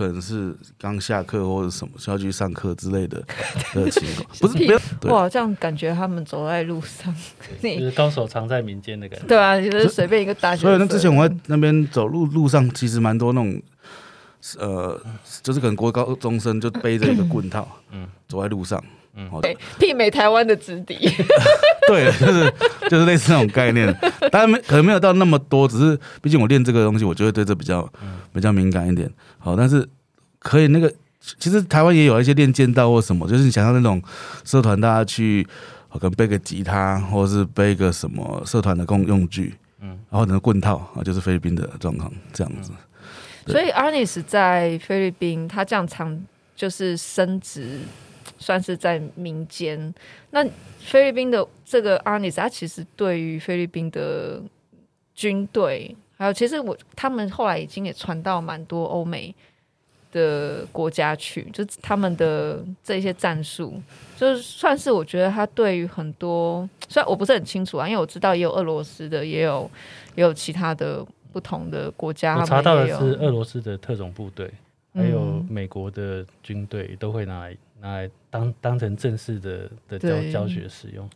可能是刚下课或者什么需要去上课之类的 的情况，不是没有哇，这样感觉他们走在路上，就是高手藏在民间的感觉。对啊，就是随便一个大学。所以那之前我在那边走路路上，其实蛮多那种，呃，就是可能国高中生就背着一个 棍套，嗯，走在路上，嗯，对，媲美台湾的直笛。对，就是就是类似那种概念，当然没可能没有到那么多，只是毕竟我练这个东西，我就会对这比较比较敏感一点。好，但是可以那个，其实台湾也有一些练剑道或什么，就是你想要那种社团，大家去可能背个吉他，或者是背个什么社团的共用具，嗯，然后那个棍套啊，就是菲律宾的状况这样子。所以 Arnis 在菲律宾，他这样长就是升职。算是在民间。那菲律宾的这个 Arnis，他其实对于菲律宾的军队，还有其实我他们后来已经也传到蛮多欧美的国家去，就他们的这些战术，就是算是我觉得他对于很多，虽然我不是很清楚啊，因为我知道也有俄罗斯的，也有也有其他的不同的国家。我查到的是俄罗斯的特种部队，还有美国的军队都会拿来。拿来当当成正式的的教教学使用，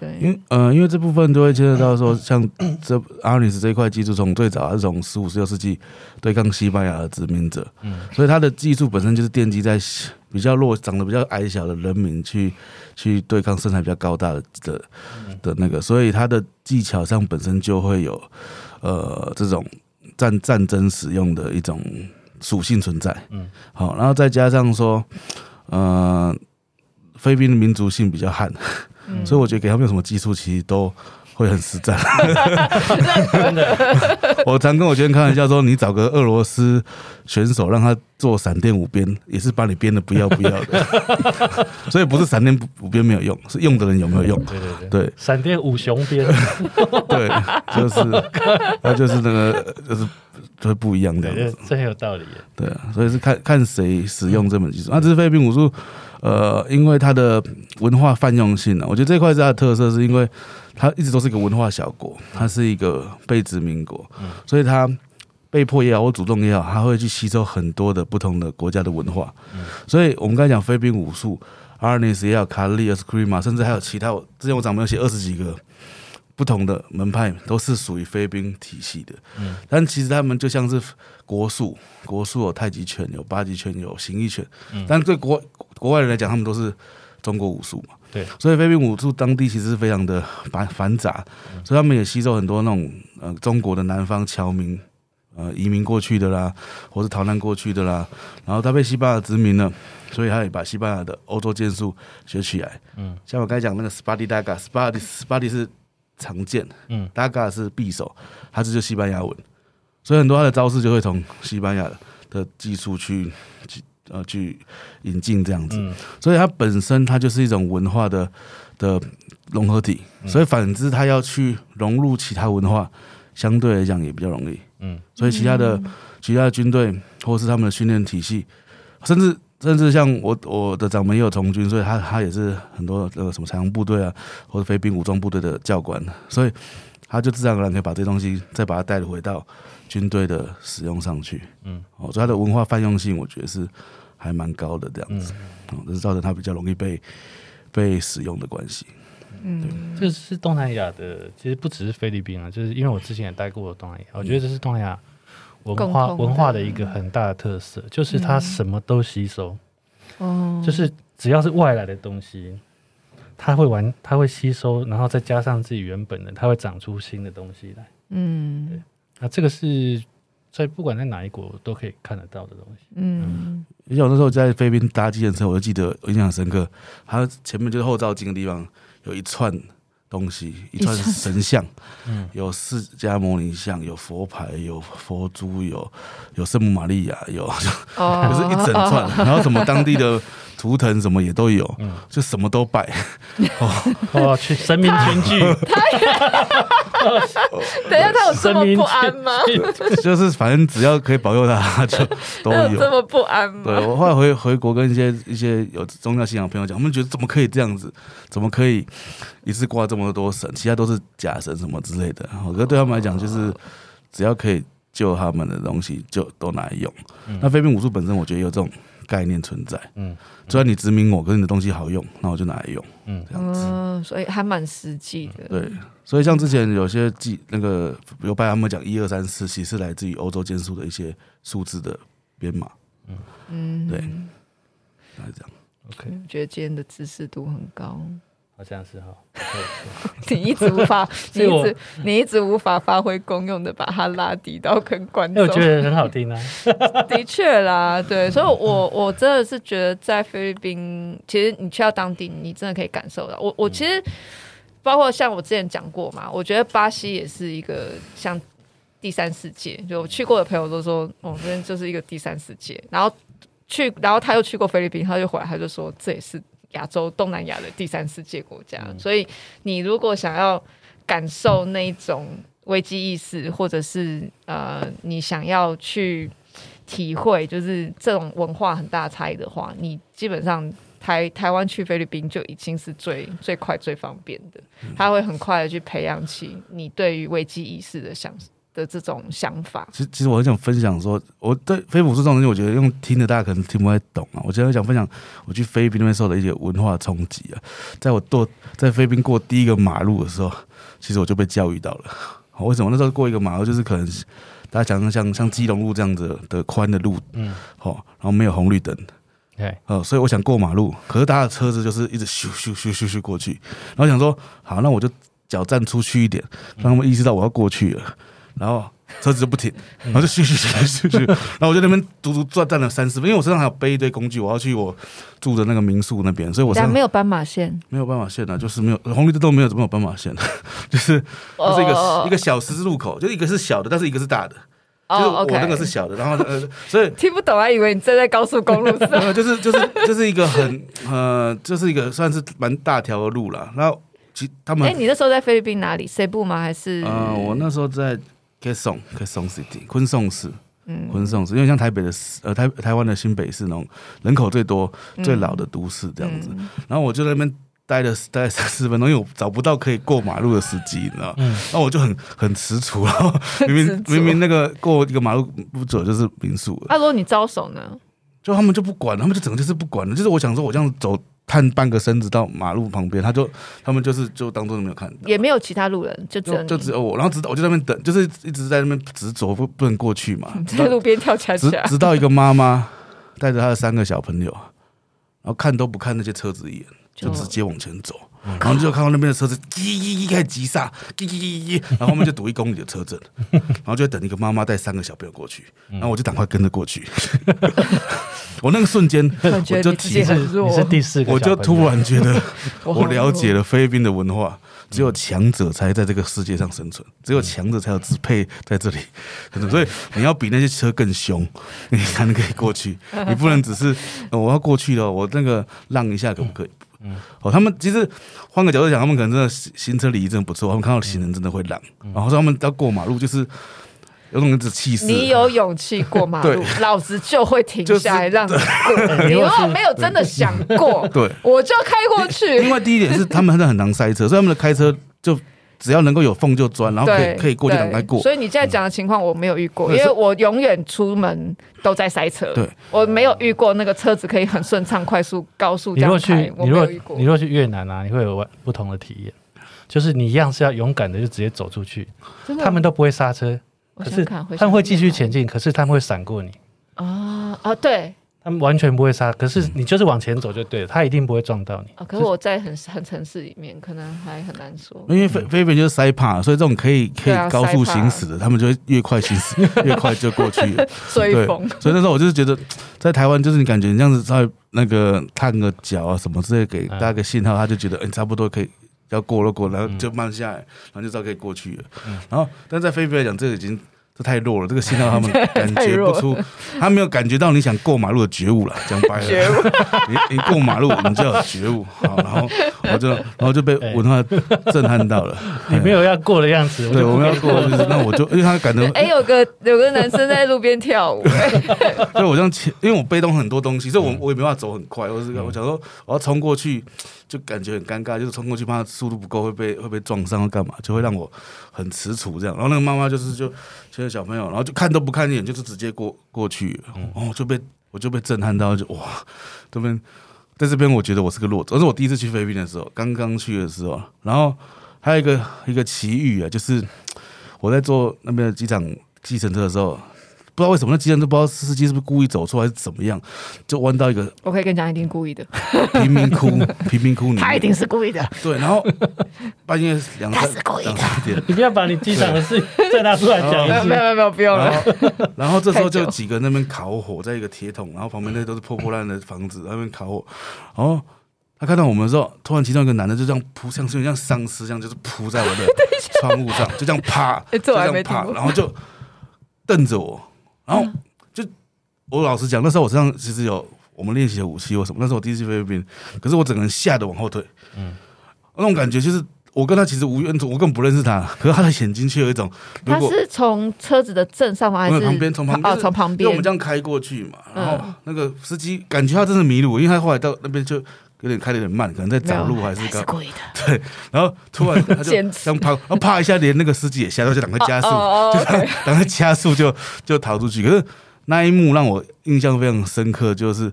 对，因为呃，因为这部分都会牵涉到说，像这阿里斯这一块技术，从最早还是从十五、十六世纪对抗西班牙的殖民者，嗯，所以他的技术本身就是奠基在比较弱、长得比较矮小的人民去去对抗身材比较高大的的的那个，所以他的技巧上本身就会有呃这种战战争使用的一种属性存在，嗯，好，然后再加上说。呃，菲律宾的民族性比较悍，嗯、所以我觉得给他们有什么技术，其实都会很实战。真的，我常跟我学生开玩笑说，你找个俄罗斯选手让他做闪电五鞭，也是把你鞭的不要不要的。所以不是闪电五鞭没有用，是用的人有没有用？对对对，闪电五雄鞭，对，就是那就是那个就是。就会不一样的，这很有道理。对啊，所以是看看谁使用这门技术。那这是菲律宾武术，呃，因为它的文化泛用性呢，我觉得这块是它的特色，是因为它一直都是一个文化小国，它是一个被殖民国，所以它被迫也好或主动也好，它会去吸收很多的不同的国家的文化。所以我们刚才讲菲律宾武术，Arnis 也好，卡利、亚斯克里马甚至还有其他，之前我掌门有写二十几个。不同的门派都是属于菲律宾体系的，嗯，但其实他们就像是国术，国术有太极拳、有八极拳、有形意拳，嗯，但对国国外人来讲，他们都是中国武术嘛，对，所以菲律宾武术当地其实是非常的繁繁杂，所以他们也吸收很多那种呃中国的南方侨民呃移民过去的啦，或是逃难过去的啦，然后他被西班牙殖民了，所以他也把西班牙的欧洲剑术学起来，嗯，像我刚才讲那个 Sparty Daga，Sparty Sparty 是。常见，嗯，大概是匕首，它这就西班牙文，所以很多它的招式就会从西班牙的技术去去呃去引进这样子，嗯、所以它本身它就是一种文化的的融合体，所以反之它要去融入其他文化，相对来讲也比较容易，嗯，所以其他的其他的军队或是他们的训练体系，甚至。甚至像我我的掌门也有从军，所以他他也是很多那个什么彩虹部队啊，或者菲兵武装部队的教官，所以他就自然而然可以把这东西再把它带回到军队的使用上去。嗯，哦，所以他的文化泛用性，我觉得是还蛮高的这样子，嗯，这是造成他比较容易被被使用的关系。嗯，这个是东南亚的，其实不只是菲律宾啊，就是因为我之前也待过东南亚，我觉得这是东南亚。文化文化的一个很大的特色，就是它什么都吸收，哦，就是只要是外来的东西，它会完，它会吸收，然后再加上自己原本的，它会长出新的东西来，嗯，对，那这个是在不管在哪一国都可以看得到的东西，嗯，有那时候在菲律宾搭计程车，我就记得印象深刻，它前面就是后照镜的地方有一串。东西 一串神像，嗯，有释迦牟尼像，有佛牌，有佛珠，有有圣母玛利亚，有，哦、就是一整串，哦、然后什么当地的图腾什么也都有，嗯，就什么都拜，哦哦，去神明群聚，等一下他有这么不安吗？就是反正只要可以保佑他，就都有，有这么不安吗？对，我后来回回国跟一些一些有宗教信仰的朋友讲，我们觉得怎么可以这样子，怎么可以一次挂这么多神，其他都是假神什么之类的。我觉得对他们来讲，就是只要可以救他们的东西就都拿来用。嗯、那飞兵武术本身，我觉得有这种概念存在。嗯，只要你殖民我，可是你的东西好用，那我就拿来用。嗯，这样子。嗯，所以还蛮实际的。对，所以像之前有些记那个比如拜他们讲一二三四，其实是来自于欧洲剑术的一些数字的编码。嗯嗯，对，大概这样。OK，我觉得今天的知识度很高。好像是哈，你一直无法，你一直你一直无法发挥功用的把它拉低到跟观众，我觉得很好听啊。的确啦，对，所以我我真的是觉得在菲律宾，其实你去到当地，你真的可以感受到。我我其实包括像我之前讲过嘛，我觉得巴西也是一个像第三世界，就我去过的朋友都说，哦，这边就是一个第三世界。然后去，然后他又去过菲律宾，他就回来，他就说这也是。亚洲、东南亚的第三世界国家，嗯、所以你如果想要感受那一种危机意识，或者是呃，你想要去体会就是这种文化很大差异的话，你基本上台台湾去菲律宾就已经是最最快最方便的，他会很快的去培养起你对于危机意识的想的这种想法，其实其实我很想分享说，我对非武术这种东西，我觉得用听的大家可能听不太懂啊。我今天想分享我去菲律宾那边受的一些文化冲击啊。在我过在菲律宾过第一个马路的时候，其实我就被教育到了。为什么那时候过一个马路，就是可能大家讲像像基隆路这样子的宽的路，嗯，好，然后没有红绿灯，对，呃，所以我想过马路，可是大家的车子就是一直咻咻咻咻咻过去，然后想说，好，那我就脚站出去一点，让他们意识到我要过去了。然后车子就不停，然后就咻咻咻咻咻，然后我就那边足足转站了三四分，因为我身上还有背一堆工具，我要去我住的那个民宿那边，所以我身上没有斑马线，没有斑马线啊，就是没有红绿灯都没有，怎么有斑马线？就是就是一个一个小十字路口，就一个是小的，但是一个是大的，就是我那个是小的，然后呃，所以 听不懂，还以为你站在高速公路上，就是就是就是一个很呃，就是一个算是蛮大条的路了。然后其他们，哎，你那时候在菲律宾哪里？西部吗？还是？呃，我那时候在。Quezon Quezon City，昆宋市，嗯，昆宋市，因为像台北的呃台台湾的新北市那种人口最多、最老的都市这样子。嗯、然后我就在那边待了待了三四分钟，因为我找不到可以过马路的司机，你知道？嗯。然后我就很很踟蹰，然后明明 明明那个过一个马路不走就是民宿。那如果你招手呢？就他们就不管，他们就整个就是不管了。就是我想说，我这样走。探半个身子到马路旁边，他就他们就是就当做没有看到，也没有其他路人，就只有就只有我，然后直到我就在那边等，就是一直在那边执着不不能过去嘛，在路边跳起来，直直到一个妈妈带着她的三个小朋友，然后看都不看那些车子一眼，就直接往前走。然后就看到那边的车子，叽叽叽开始急刹，叽叽叽叽，然后后面就堵一公里的车阵，然后就等一个妈妈带三个小朋友过去，然后我就赶快跟着过去。我那个瞬间，我就体会你是第四个，我就突然觉得 我了解了菲律宾的文化，只有强者才在这个世界上生存，只有强者才有支配在这里，所以你要比那些车更凶，你才能可以过去，你不能只是我要过去了，我那个让一下可不可以？嗯，哦，他们其实换个角度讲，他们可能真的行车礼仪真的不错，他们看到行人真的会让，嗯、然后说他们要过马路就是有种子气势。你有勇气过马路，老子就会停下来让你过。就是、你如果没有真的想过，对，我就开过去。另外第一点是，他们真的很难塞车，所以他们的开车就。只要能够有缝就钻，然后可以可以过就赶快过。所以你现在讲的情况我没有遇过，因为我永远出门都在塞车。对，我没有遇过那个车子可以很顺畅、快速、高速这样开。你若去，你若去越南啊，你会有不同的体验，就是你一样是要勇敢的就直接走出去，他们都不会刹车，可是他们会继续前进，可是他们会闪过你。啊啊，对。他们完全不会刹，可是你就是往前走就对了，他一定不会撞到你。啊可是我在很 很城市里面，可能还很难说。因为菲菲菲就是塞帕，所以这种可以可以高速行驶的，他们就会越快行驶，越快就过去了。追风。所以那时候我就是觉得，在台湾就是你感觉你这样子在那个探个脚啊什么之类，给大家个信号，他就觉得嗯差不多可以要过了过，然后就慢下来，然后就知道可以过去了。然后但在菲菲来讲，这个已经。这太弱了，这个信号他们 感觉不出，他没有感觉到你想过马路的觉悟了。讲白了，你你过马路，你就要觉悟。好，然后 我就然后就被文化震撼到了。你没有要过的样子，对，我们要过，就是那我就因为他感觉哎，有个有个男生在路边跳舞，所以我这样，因为我背动很多东西，所以我我也没办法走很快。我是我想说我要冲过去，就感觉很尴尬，就是冲过去怕速度不够会被会被撞伤或干嘛，就会让我很吃醋这样。然后那个妈妈就是就牵着小朋友，然后就看都不看一眼，就是直接过过去，哦，就被我就被震撼到，就哇，这边在这边我觉得我是个弱者，这是我第一次去菲律宾的时候，刚刚去的时候，然后还有一个一个奇遇啊，就是我在坐那边的机场计程车的时候。不知道为什么那机车都不知道司机是不是故意走错还是怎么样，就弯到一个。我可以跟你讲，一定故意的。贫民窟，贫民窟里面，他一定是故意的。对，然后半夜两三点，你不要把你机场的事再拿出来讲 一次。没有没有没有，不用了。然后这时候就几个那边烤火，在一个铁桶，然后旁边那都是破破烂的房子，那边烤火。然后他看到我们的时候，突然其中一个男的就这样扑，像是像丧尸这样，就是扑在我的窗户上，就这样啪，就这样啪，然后就瞪着我。然后就我老实讲，那时候我身上其实有我们练习的武器或什么。那时候我第一次去菲律宾，可是我整个人吓得往后退。嗯，那种感觉就是我跟他其实无冤，我根本不认识他，可是他的眼睛却有一种。他是从车子的正上方还是旁边？从旁边，从旁边。因为我们这样开过去嘛，然后那个司机感觉他真的迷路，因为他后来到那边就有点开的有点慢，可能在找路还是干嘛。对，然后突然他就这样啪，然后啪一下，连那个司机也吓到，就赶快加速，就赶快 加速就就逃出去。可是那一幕让我印象非常深刻，就是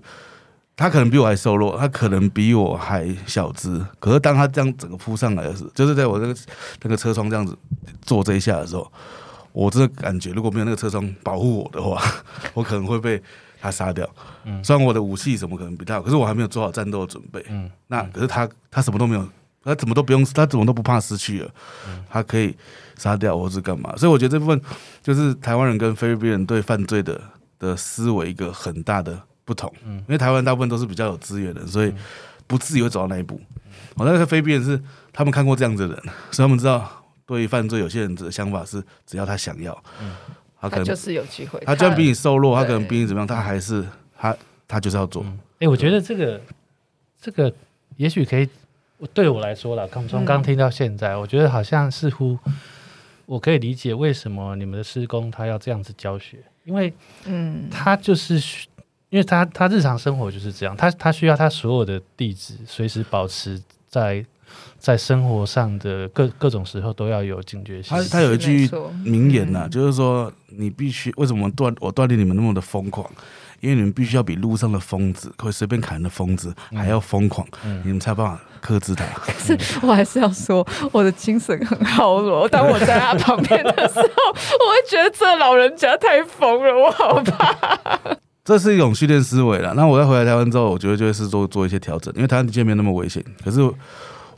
他可能比我还瘦弱，他可能比我还小只。可是当他这样整个扑上来的时候，就是在我那个那个车窗这样子坐这一下的时候，我真的感觉如果没有那个车窗保护我的话，我可能会被。他杀掉，嗯，虽然我的武器什么可能比他好，可是我还没有做好战斗的准备，嗯，那可是他他什么都没有，他怎么都不用，他怎么都不怕失去了，嗯，他可以杀掉或是干嘛，所以我觉得这部分就是台湾人跟菲律宾人对犯罪的的思维一个很大的不同，嗯，因为台湾大部分都是比较有资源的，所以不至于会走到那一步，我那个菲律宾人是他们看过这样子的人，所以他们知道对于犯罪有些人的想法是只要他想要，嗯。他可能就是有机会，他就算比你瘦弱，他可能比你怎么样，他还是他他就是要做。哎、嗯欸，我觉得这个这个也许可以，对我来说啦，刚从刚听到现在，我觉得好像似乎我可以理解为什么你们的师工他要这样子教学，因为嗯，他就是因为他他日常生活就是这样，他他需要他所有的地址随时保持在。在生活上的各各种时候都要有警觉性。他他有一句名言呐、啊，就是说你必须为什么锻我锻炼你们那么的疯狂？因为你们必须要比路上的疯子，会随便砍人的疯子还要疯狂，你们才有办法克制他。可 是我还是要说，我的精神很好弱。当我在他旁边的时候，我会觉得这老人家太疯了，我好怕。这是一种训练思维了。那我在回来台湾之后，我觉得就会是做做一些调整，因为台湾的界面没那么危险。可是。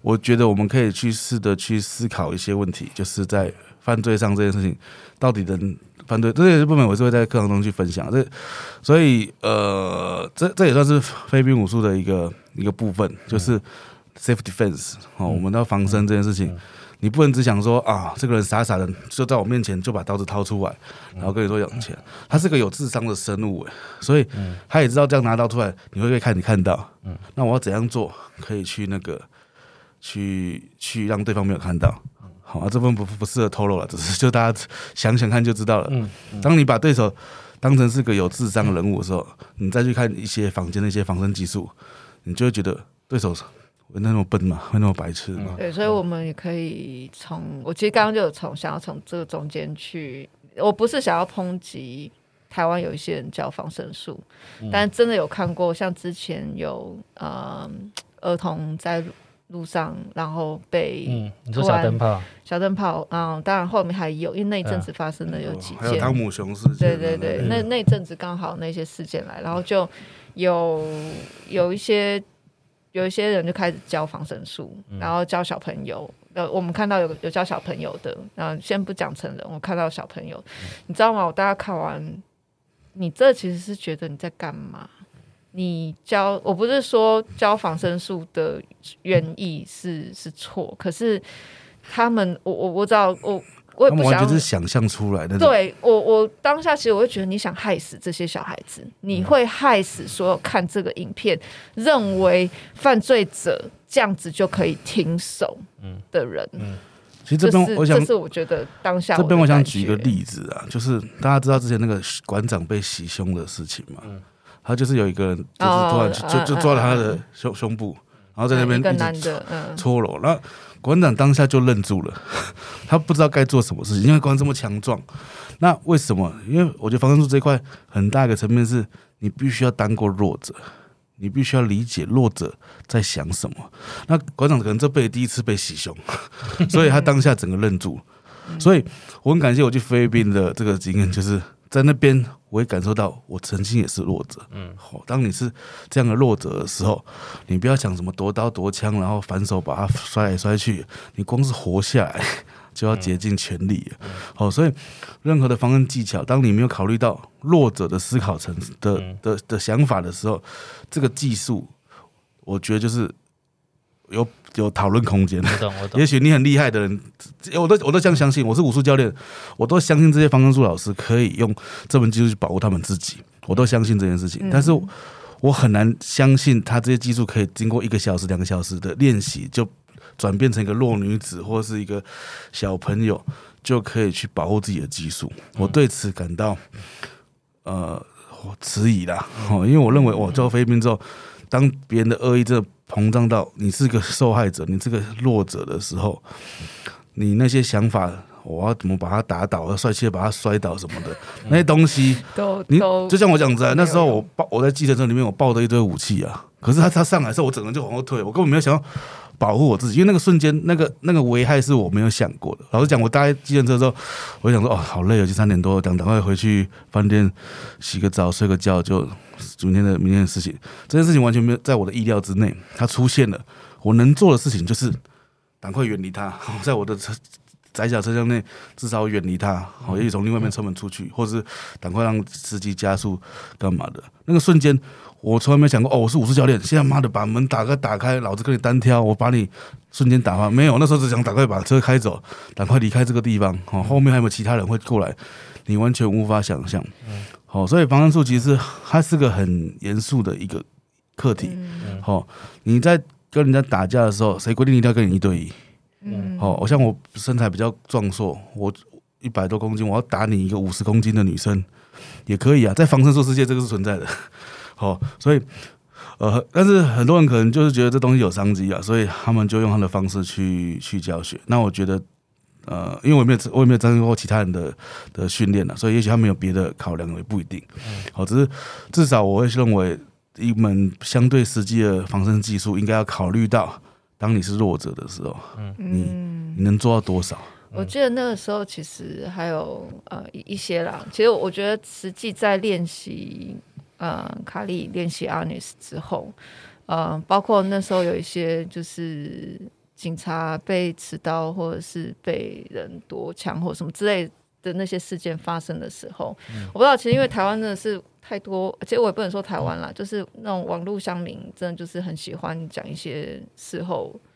我觉得我们可以去试着去思考一些问题，就是在犯罪上这件事情，到底能犯罪这些部分，我是会在课堂中去分享。这所以呃，这这也算是非兵武术的一个一个部分，就是 safe defense 哦，我们要防身这件事情，你不能只想说啊，这个人傻傻的就在我面前就把刀子掏出来，然后跟你说有钱，他是个有智商的生物诶，所以他也知道这样拿刀出来，你会不会看你看到，嗯，那我要怎样做可以去那个。去去让对方没有看到，好啊，这部分不不适合透露了，只是就大家想想看就知道了。嗯，嗯，当你把对手当成是个有智商的人物的时候，你再去看一些房间的一些防身技术，你就会觉得对手会那么笨嘛？会那么白痴吗？对，所以我们也可以从我其实刚刚就有从想要从这个中间去，我不是想要抨击台湾有一些人教防身术，嗯，但真的有看过，像之前有呃儿童在。路上，然后被嗯，你说小灯泡，小灯泡，嗯，当然后面还有，因为那阵子发生的有几件，还有汤姆熊事件，对对对，那那阵子刚好那些事件来，然后就有有一些有一些人就开始教防身术，然后教小朋友，呃，我们看到有有教小朋友的，嗯，先不讲成人，我看到小朋友，你知道吗？我大家看完，你这其实是觉得你在干嘛？你教我不是说教防身术的原意是是错，可是他们我我我知道我我也不想就是想象出来的。对我我当下其实我会觉得你想害死这些小孩子，你会害死所有看这个影片认为犯罪者这样子就可以停手的人。嗯嗯、其实这边我想，这是我觉得当下这边我想举一个例子啊，就是大家知道之前那个馆长被袭胸的事情嘛。嗯他就是有一个人，就是突然就就抓了他的胸胸部，然然后在那边一个男的，嗯，搓揉。然后馆长当下就愣住了，他不知道该做什么事情，因为馆长这么强壮。那为什么？因为我觉得防身术这一块很大一个层面是，你必须要当过弱者，你必须要理解弱者在想什么。那馆长可能这辈子第一次被袭胸，所以他当下整个愣住。所以我很感谢我去菲律宾的这个经验，就是在那边我也感受到我曾经也是弱者。嗯，好，当你是这样的弱者的时候，你不要想什么夺刀夺枪，然后反手把它摔来摔去，你光是活下来 就要竭尽全力。好，所以任何的防身技巧，当你没有考虑到弱者的思考层的的的想法的时候，这个技术，我觉得就是。有有讨论空间，我懂我懂。也许你很厉害的人，我都我都这样相信。我是武术教练，我都相信这些防身术老师可以用这门技术去保护他们自己，我都相信这件事情。但是我很难相信他这些技术可以经过一个小时、两个小时的练习，就转变成一个弱女子或是一个小朋友就可以去保护自己的技术。我对此感到呃迟疑啦，哦，因为我认为我做菲律宾之后，当别人的恶意这。膨胀到你是个受害者，你是个弱者的时候，你那些想法，我要怎么把他打倒，要帅气的把他摔倒什么的，那些东西，都你就像我讲的，那时候我抱我在计程车里面，我抱着一堆武器啊，可是他他上来的时候，我整个人就往后退，我根本没有想要保护我自己，因为那个瞬间，那个那个危害是我没有想过的。老实讲，我搭计程车的时候，我就想说，哦，好累，就三点多，等赶快回去饭店洗个澡，睡个觉就。今天的明天的事情，这件事情完全没有在我的意料之内，它出现了。我能做的事情就是赶快远离它，在我的车窄小车厢内至少远离它。好，也许从另外一面车门出去，或是赶快让司机加速干嘛的。那个瞬间，我从来没想过哦，我是武术教练，现在妈的把门打开打开，老子跟你单挑，我把你瞬间打发。没有，那时候只想赶快把车开走，赶快离开这个地方。好，后面还有没有其他人会过来？你完全无法想象。好，所以防身术其实它是个很严肃的一个课题。好，你在跟人家打架的时候，谁规定一定要跟你一对一？嗯，好，像我身材比较壮硕，我一百多公斤，我要打你一个五十公斤的女生也可以啊。在防身术世界，这个是存在的。好，所以呃，但是很多人可能就是觉得这东西有商机啊，所以他们就用他的方式去去教学。那我觉得。呃，因为我也没有，我也没有参与过其他人的的训练了，所以也许他们有别的考量，也不一定。好，只是至少我会认为，一门相对实际的防身技术，应该要考虑到，当你是弱者的时候，嗯，你你能做到多少？我记得那个时候其实还有呃一些啦。其实我觉得实际在练习呃卡利练习阿尼斯之后，呃，包括那时候有一些就是。警察被持刀，或者是被人夺枪，或什么之类的那些事件发生的时候，嗯、我不知道。其实因为台湾真的是太多，其实我也不能说台湾啦，就是那种网络乡民，真的就是很喜欢讲一些事后、嗯、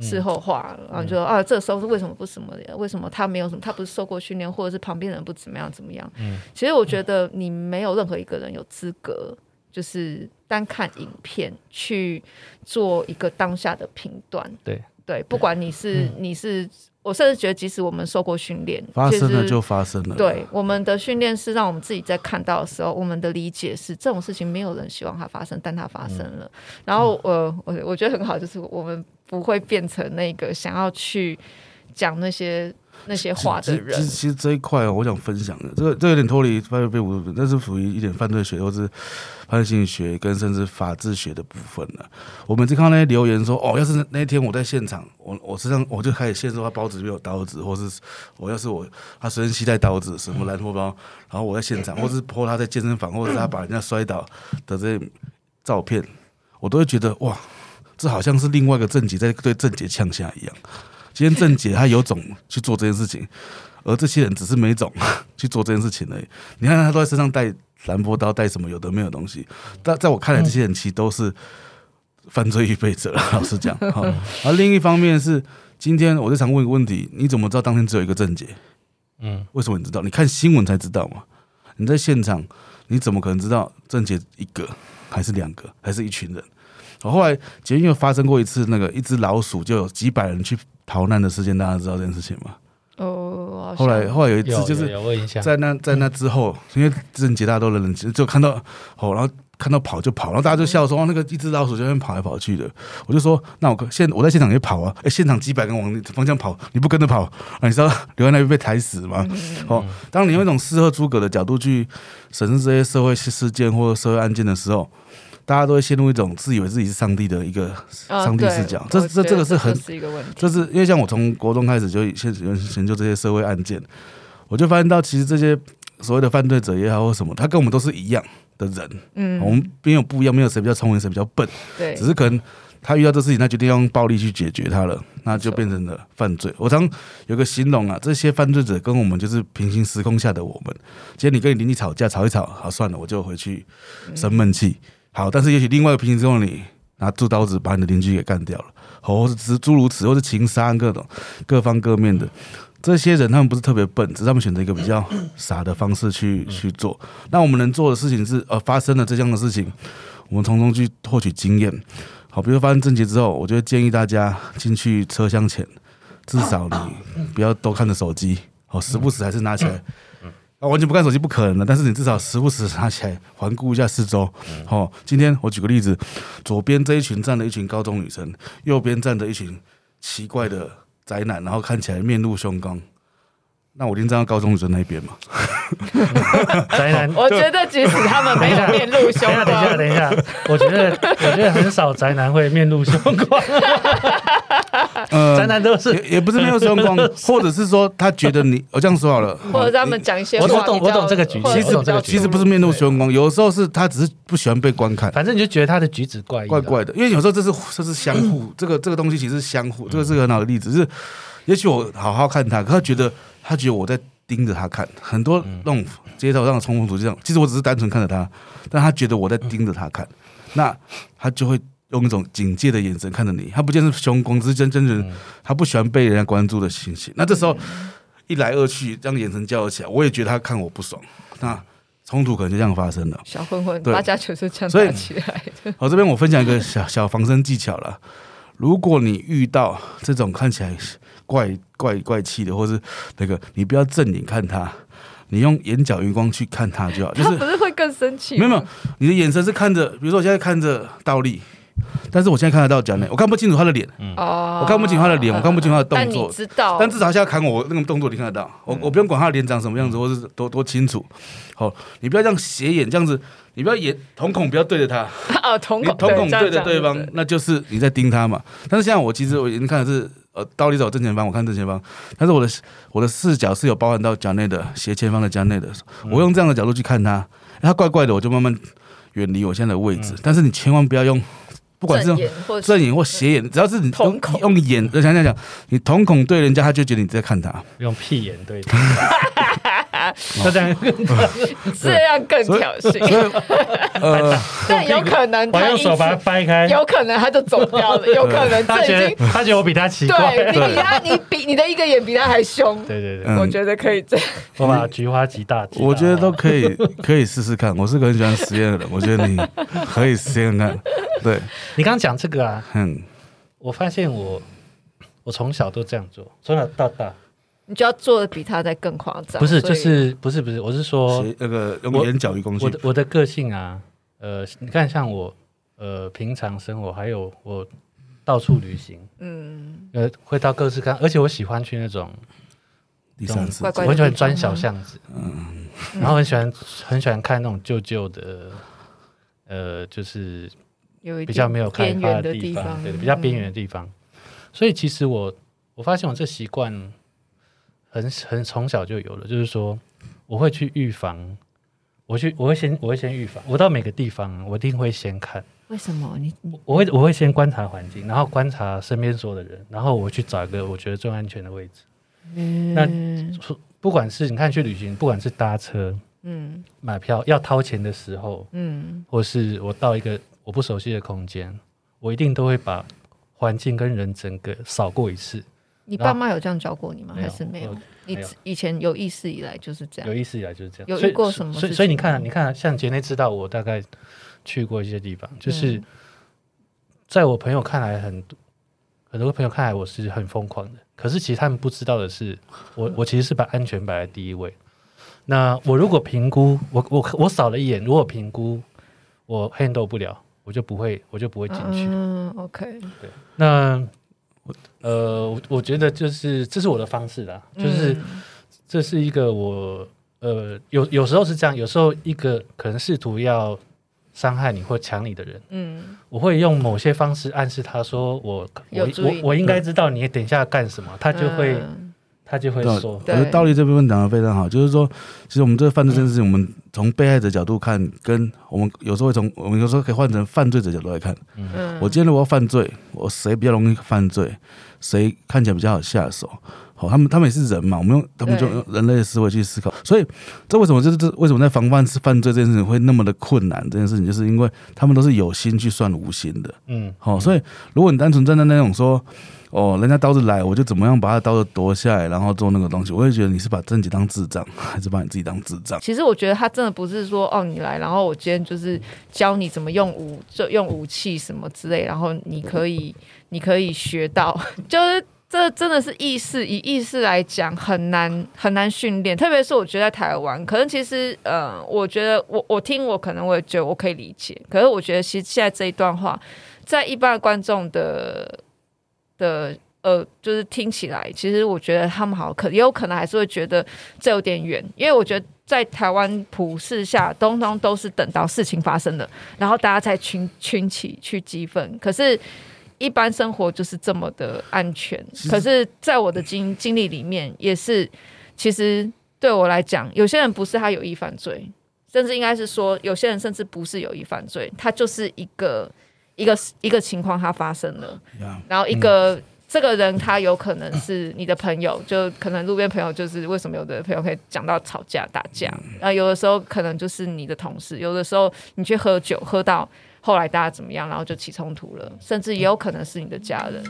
事后话，然后就说啊，这时候是为什么不什么的？为什么他没有什么？他不是受过训练，或者是旁边人不怎么样怎么样？嗯，其实我觉得你没有任何一个人有资格，就是单看影片去做一个当下的评断。对。对，不管你是你是，我甚至觉得，即使我们受过训练，发生了就发生了。对，我们的训练是让我们自己在看到的时候，我们的理解是这种事情没有人希望它发生，但它发生了。然后，呃，我我觉得很好，就是我们不会变成那个想要去讲那些。那些话的人，其实其实这一块我想分享的，这个这有点脱离犯罪被捕，那是属于一点犯罪学或是犯罪心理学跟甚至法治学的部分了。我每次看到那些留言说，哦，要是那一天我在现场，我我身上我就开始现说他包子里面有刀子，或是我要是我他随身携带刀子，什么兰托包，然后我在现场，或是泼他在健身房，或者是他把人家摔倒的这些照片，我都会觉得哇，这好像是另外一个郑杰在对郑杰呛下一样。今天郑杰他有种去做这件事情，而这些人只是没种 去做这件事情而已。你看他都在身上带兰波刀，带什么有的没有东西。但在我看来，这些人其实都是犯罪预备者。老实讲，好。而另一方面是，今天我就常问一个问题：你怎么知道当天只有一个郑杰？嗯，为什么你知道？你看新闻才知道嘛？你在现场，你怎么可能知道郑杰一个，还是两个，还是一群人？后来捷运又发生过一次，那个一只老鼠就有几百人去。逃难的事件，大家知道这件事情吗？哦，后来后来有一次，就是在那在那之后，因为郑捷大家都冷静，就看到哦，然后看到跑就跑，然后大家就笑说：“哦，那个一只老鼠就在那边跑来跑去的。”我就说：“那我现我在现场也跑啊，哎，现场几百个人往方向跑，你不跟着跑，啊，你知道留在那边被抬死吗？”哦，当你用一种事后诸葛的角度去审视这些社会事件或者社会案件的时候，大家都会陷入一种自以为自己是上帝的一个上帝视角。这这这个是很，这是因为像我从国中开始就先研究这些社会案件，我就发现到其实这些所谓的犯罪者也好或什么，他跟我们都是一样。的人，嗯，我们没有不一样，没有谁比较聪明，谁比较笨，对，只是可能他遇到这事情，他决定用暴力去解决它了，那就变成了犯罪。我常有个形容啊，这些犯罪者跟我们就是平行时空下的我们。今天你跟你邻居吵架，吵一吵，好算了，我就回去生闷气。好，但是也许另外一个平行时空，你拿住刀子把你的邻居给干掉了，或者是诸如此，或是情杀各种各方各面的。这些人他们不是特别笨，只是他们选择一个比较傻的方式去去做。那我们能做的事情是，呃，发生了这样的事情，我们从中去获取经验。好，比如发生症结之后，我就会建议大家进去车厢前，至少你不要都看着手机，好，时不时还是拿起来。啊，完全不看手机不可能的，但是你至少时不时拿起来环顾一下四周。好，今天我举个例子，左边这一群站了一群高中女生，右边站着一群奇怪的。宅男，然后看起来面露凶光，那我一定站到高中女生那边嘛。宅男，我觉得即使他们没有面露凶光，等一下，等一下，等一下，我觉得，我觉得很少宅男会面露凶光。呃，宅男都是也也不是面露凶光，或者是说他觉得你，我这样说好了，或者他们讲一些，我懂，我懂这个举例，其实其实不是面露凶光，有的时候是他只是不喜欢被观看，反正你就觉得他的举止怪怪怪的，因为有时候这是这是相互，这个这个东西其实是相互，这个是个很好的例子，是也许我好好看他，可他觉得他觉得我在。盯着他看，很多那种街头上的冲锋突击这样，其实我只是单纯看着他，但他觉得我在盯着他看，那他就会用一种警戒的眼神看着你，他不见是凶光，只是真真人，他不喜欢被人家关注的情形。那这时候一来二去，这样眼神交流起来，我也觉得他看我不爽，那冲突可能就这样发生了。小混混，大家就是这样打起来的。好，这边我分享一个小小防身技巧了，如果你遇到这种看起来。怪怪怪气的，或是那个，你不要正眼看他，你用眼角余光去看他就好。就是、他不是会更生气？没有没有，你的眼神是看着，比如说我现在看着倒立，但是我现在看得到贾内，我看不清楚他的脸，哦、嗯，我看不清他的脸，我看不清他的动作，但你知道，但至少他现在砍我，那个动作你看得到，我我不用管他的脸长什么样子，或是多多清楚。好，你不要这样斜眼这样子，你不要眼瞳孔不要对着他，啊，瞳孔瞳孔对着对方，那就是你在盯他嘛。但是现在我其实我已经看的是。呃，倒立在我正前方，我看正前方，但是我的我的视角是有包含到脚内的斜前方的脚内的，我用这样的角度去看他，他怪怪的，我就慢慢远离我现在的位置。但是你千万不要用，不管是用正眼或斜眼，只要是你用用眼，我想想想，你瞳孔对人家，他就觉得你在看他，用屁眼对 他。就这样，这样更挑衅。呃，但有可能他用手把它掰开，有可能他就走掉了，有可能他觉得他觉得我比他奇怪，对，你比他，你比你的一个眼比他还凶。对对对，我觉得可以这样。我把菊花极大，我觉得都可以，可以试试看。我是个很喜欢实验的人，我觉得你可以实验看。对，你刚刚讲这个啊，嗯，我发现我我从小都这样做，从小到大。你就要做的比他再更夸张。不是，就是不是不是，我是说那个用眼角余光。我的我的个性啊，呃，你看像我，呃，平常生活还有我到处旅行，嗯，呃，会到各式各样，而且我喜欢去那种第三次，我很喜欢钻小巷子，嗯，然后很喜欢很喜欢看那种旧旧的，呃，就是比较没有开发的地方，对，比较边缘的地方。所以其实我我发现我这习惯。很很从小就有了，就是说我会去预防，我去我会先我会先预防，我到每个地方我一定会先看。为什么你？我会我会先观察环境，然后观察身边所有的人，然后我去找一个我觉得最安全的位置。嗯，那不管是你看去旅行，不管是搭车，嗯，买票要掏钱的时候，嗯，或是我到一个我不熟悉的空间，我一定都会把环境跟人整个扫过一次。你爸妈有这样教过你吗？还是没有？你以前有意识以来就是这样。有意识以来就是这样。有遇过什么？所以，所以你看，你看，像杰内知道我大概去过一些地方，就是在我朋友看来，很多很多朋友看来我是很疯狂的。可是其实他们不知道的是，我我其实是把安全摆在第一位。那我如果评估，我我我扫了一眼，如果评估我 handle 不了，我就不会，我就不会进去。嗯，OK。对，那呃，我我觉得就是这是我的方式啦，就是这是一个我呃有有时候是这样，有时候一个可能试图要伤害你或抢你的人，嗯，我会用某些方式暗示他说我我我我应该知道你等一下干什么，他就会。嗯他就会说，我觉得道理这部分讲的非常好，就是说，其实我们这个犯罪这件事情，我们从被害者角度看，跟我们有时候会从我们有时候可以换成犯罪者角度来看。嗯，我今天如果要犯罪，我谁比较容易犯罪，谁看起来比较好下手？好，他们他们也是人嘛，我们用他们就用人类的思维去思考，所以这为什么就是这为什么在防范犯罪这件事情会那么的困难？这件事情就是因为他们都是有心去算无心的。嗯，好，所以如果你单纯站在那种说。哦，人家刀子来，我就怎么样把他刀子夺下来，然后做那个东西。我会觉得你是把自己当智障，还是把你自己当智障？其实我觉得他真的不是说哦，你来，然后我今天就是教你怎么用武，就用武器什么之类，然后你可以，你可以学到。就是这真的是意识，以意识来讲很难很难训练。特别是我觉得在台湾，可能其实呃，我觉得我我听我可能我也觉得我可以理解，可是我觉得其实现在这一段话，在一般的观众的。的呃，就是听起来，其实我觉得他们好可，也有可能还是会觉得这有点远，因为我觉得在台湾普世下，通通都是等到事情发生了，然后大家才群群起去激愤。可是，一般生活就是这么的安全。可是，在我的经经历里面，也是，其实对我来讲，有些人不是他有意犯罪，甚至应该是说，有些人甚至不是有意犯罪，他就是一个。一个一个情况他发生了，yeah, 然后一个、嗯、这个人他有可能是你的朋友，就可能路边朋友，就是为什么有的朋友可以讲到吵架打架，然后有的时候可能就是你的同事，有的时候你去喝酒喝到后来大家怎么样，然后就起冲突了，甚至也有可能是你的家人，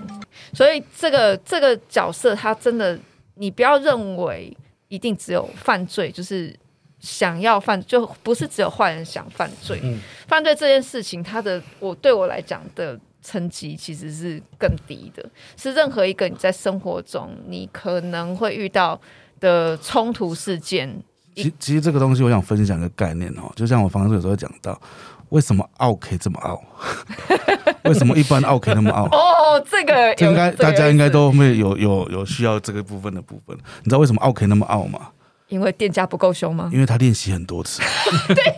所以这个这个角色他真的，你不要认为一定只有犯罪，就是。想要犯就不是只有坏人想犯罪，嗯、犯罪这件事情，他的我对我来讲的层级其实是更低的，是任何一个你在生活中你可能会遇到的冲突事件。其其实这个东西我想分享一个概念哦，就像我房子有时候讲到，为什么奥 K 这么傲？为什么一般奥 K 那么傲？哦，这个应该大家应该都会有有有需要这个部分的部分。你知道为什么奥 K 那么傲吗？因为店家不够凶吗？因为他练习很多次。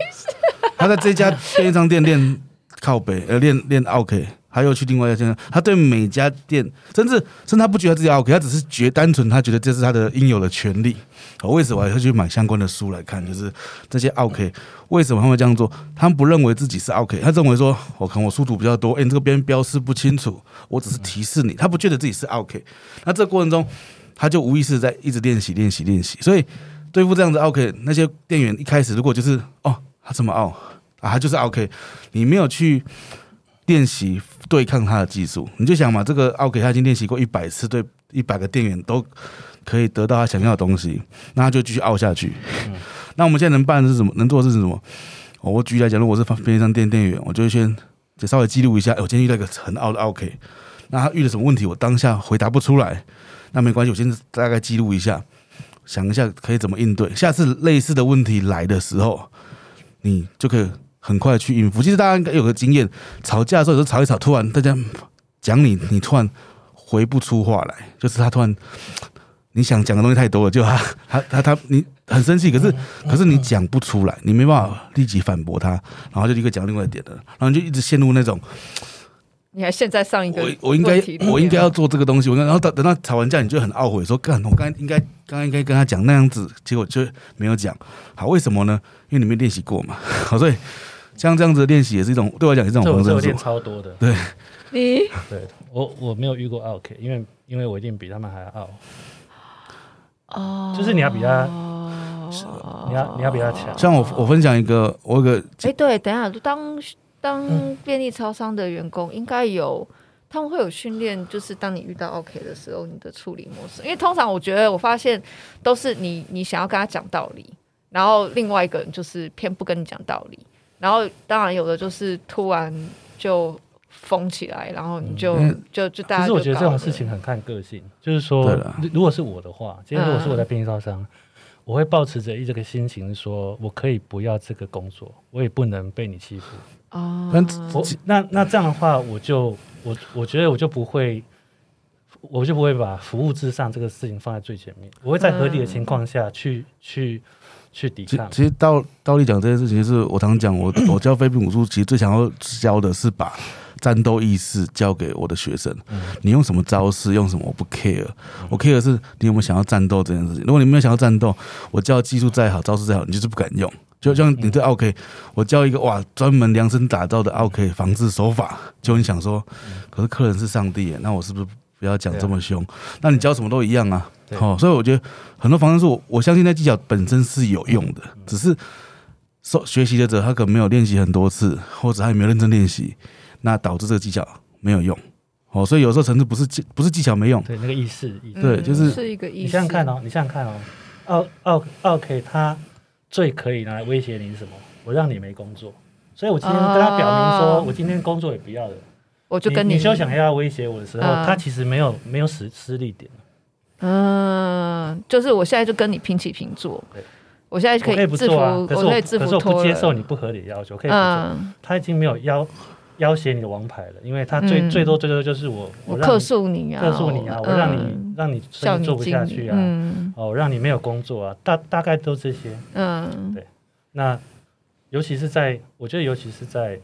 他在这家便利商店练靠北，呃，练练奥 K，他又去另外一家店。他对每家店，甚至甚至他不觉得自己 OK，他只是觉单纯他觉得这是他的应有的权利。我为什么还要去买相关的书来看？就是这些 OK，为什么他会这样做？他们不认为自己是 OK，他认为说，我看我书读比较多，哎，你这个边标示不清楚，我只是提示你。他不觉得自己是 OK，。那这个过程中，他就无意识在一直练习练习练习，所以。对付这样子 OK，那些店员一开始如果就是哦，他这么傲啊，他就是 OK，你没有去练习对抗他的技术，你就想嘛，这个奥给他已经练习过一百次，对一百个店员都可以得到他想要的东西，那他就继续傲下去。嗯、那我们现在能办的是什么？能做的是什么？我举例来讲，如果是便利商店店员，我就先就稍微记录一下，我今天遇到一个很傲的奥 K，那他遇到什么问题，我当下回答不出来，那没关系，我先大概记录一下。想一下可以怎么应对，下次类似的问题来的时候，你就可以很快去应付。其实大家应该有个经验，吵架的时候有时候吵一吵，突然大家讲你，你突然回不出话来，就是他突然你想讲的东西太多了，就他 他他他你很生气，可是可是你讲不出来，你没办法立即反驳他，然后就立刻讲另外一点的，然后你就一直陷入那种。你还现在上一个？我我应该我应该要做这个东西。我然后等等到吵完架，你就很懊悔，说干，我刚应该刚刚应该跟他讲那样子，结果就没有讲。好，为什么呢？因为你没练习过嘛。好，所以像这样子的练习也是一种对我来讲也是一种方式。我练超多的。对，你对我我没有遇过 OK，因为因为我一定比他们还要傲。哦，就是你要比他，你要你要比他强。像我我分享一个，我有个哎、欸、对，等一下当。当便利超商的员工应该有，他们会有训练，就是当你遇到 OK 的时候，你的处理模式。因为通常我觉得我发现都是你，你想要跟他讲道理，然后另外一个人就是偏不跟你讲道理，然后当然有的就是突然就疯起来，然后你就、嗯、就就大家。其实我觉得这种事情很看个性，就是说，如果是我的话，今天如果是我在便利超商。我会抱持着一这个心情，说我可以不要这个工作，我也不能被你欺负。哦，我那那这样的话，我就我我觉得我就不会，我就不会把服务至上这个事情放在最前面。我会在合理的情况下去、嗯、去去抵抗。其实道道理讲这件事情，是我常讲，我 我教菲律宾武术，其实最想要教的是把战斗意识教给我的学生。嗯、你用什么招式，用什么我不 care，我 care 的是你有没有想要战斗这件事情。如果你没有想要战斗，我教技术再好，招式再好，你就是不敢用。就像你这奥 K，我教一个哇，专门量身打造的奥 K 防治手法，就你想说，可是客人是上帝，那我是不是不要讲这么凶？那你教什么都一样啊。好，所以我觉得很多防身术，我相信那技巧本身是有用的，只是受学习的者他可能没有练习很多次，或者他也没有认真练习，那导致这个技巧没有用。哦，所以有时候层次不是技不是技巧没用，对那个意识，对，就是是一个意识。你想想看哦，你想想看哦，奥奥奥 K 他。最可以拿来威胁你是什么？我让你没工作，所以我今天跟他表明说，我今天工作也不要了。我就跟你，你休想要威胁我的时候，他其实没有没有实施力点。嗯，就是我现在就跟你平起平坐。我现在可以制服，可是我可是我不接受你不合理的要求，可以不做。他已经没有要要挟你的王牌了，因为他最最多最多就是我我客诉你啊，客诉你啊，我让你让你生意做不下去啊，哦，让你没有工作啊，大大概都这些，嗯，对。那尤其是在，我觉得尤其是在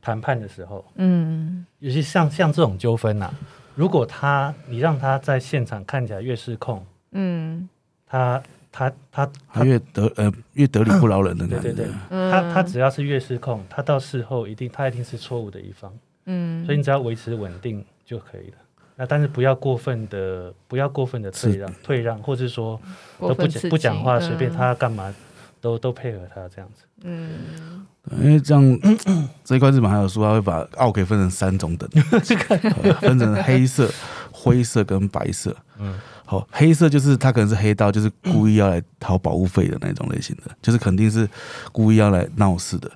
谈判的时候，嗯，尤其像像这种纠纷呐，如果他你让他在现场看起来越失控，嗯，他。他他他越得呃越得理不饶人的感觉，对对对，他他只要是越失控，他到事后一定他一定是错误的一方，嗯，所以你只要维持稳定就可以了。那但是不要过分的不要过分的退让退让，或者说都不讲不讲话，随便他干嘛都都配合他这样子，嗯，因为这样 这一块日本还有说他会把奥可以分成三种等，这个 分成黑色、灰色跟白色，嗯。好，黑色就是他可能是黑道，就是故意要来讨保护费的那种类型的，就是肯定是故意要来闹事的。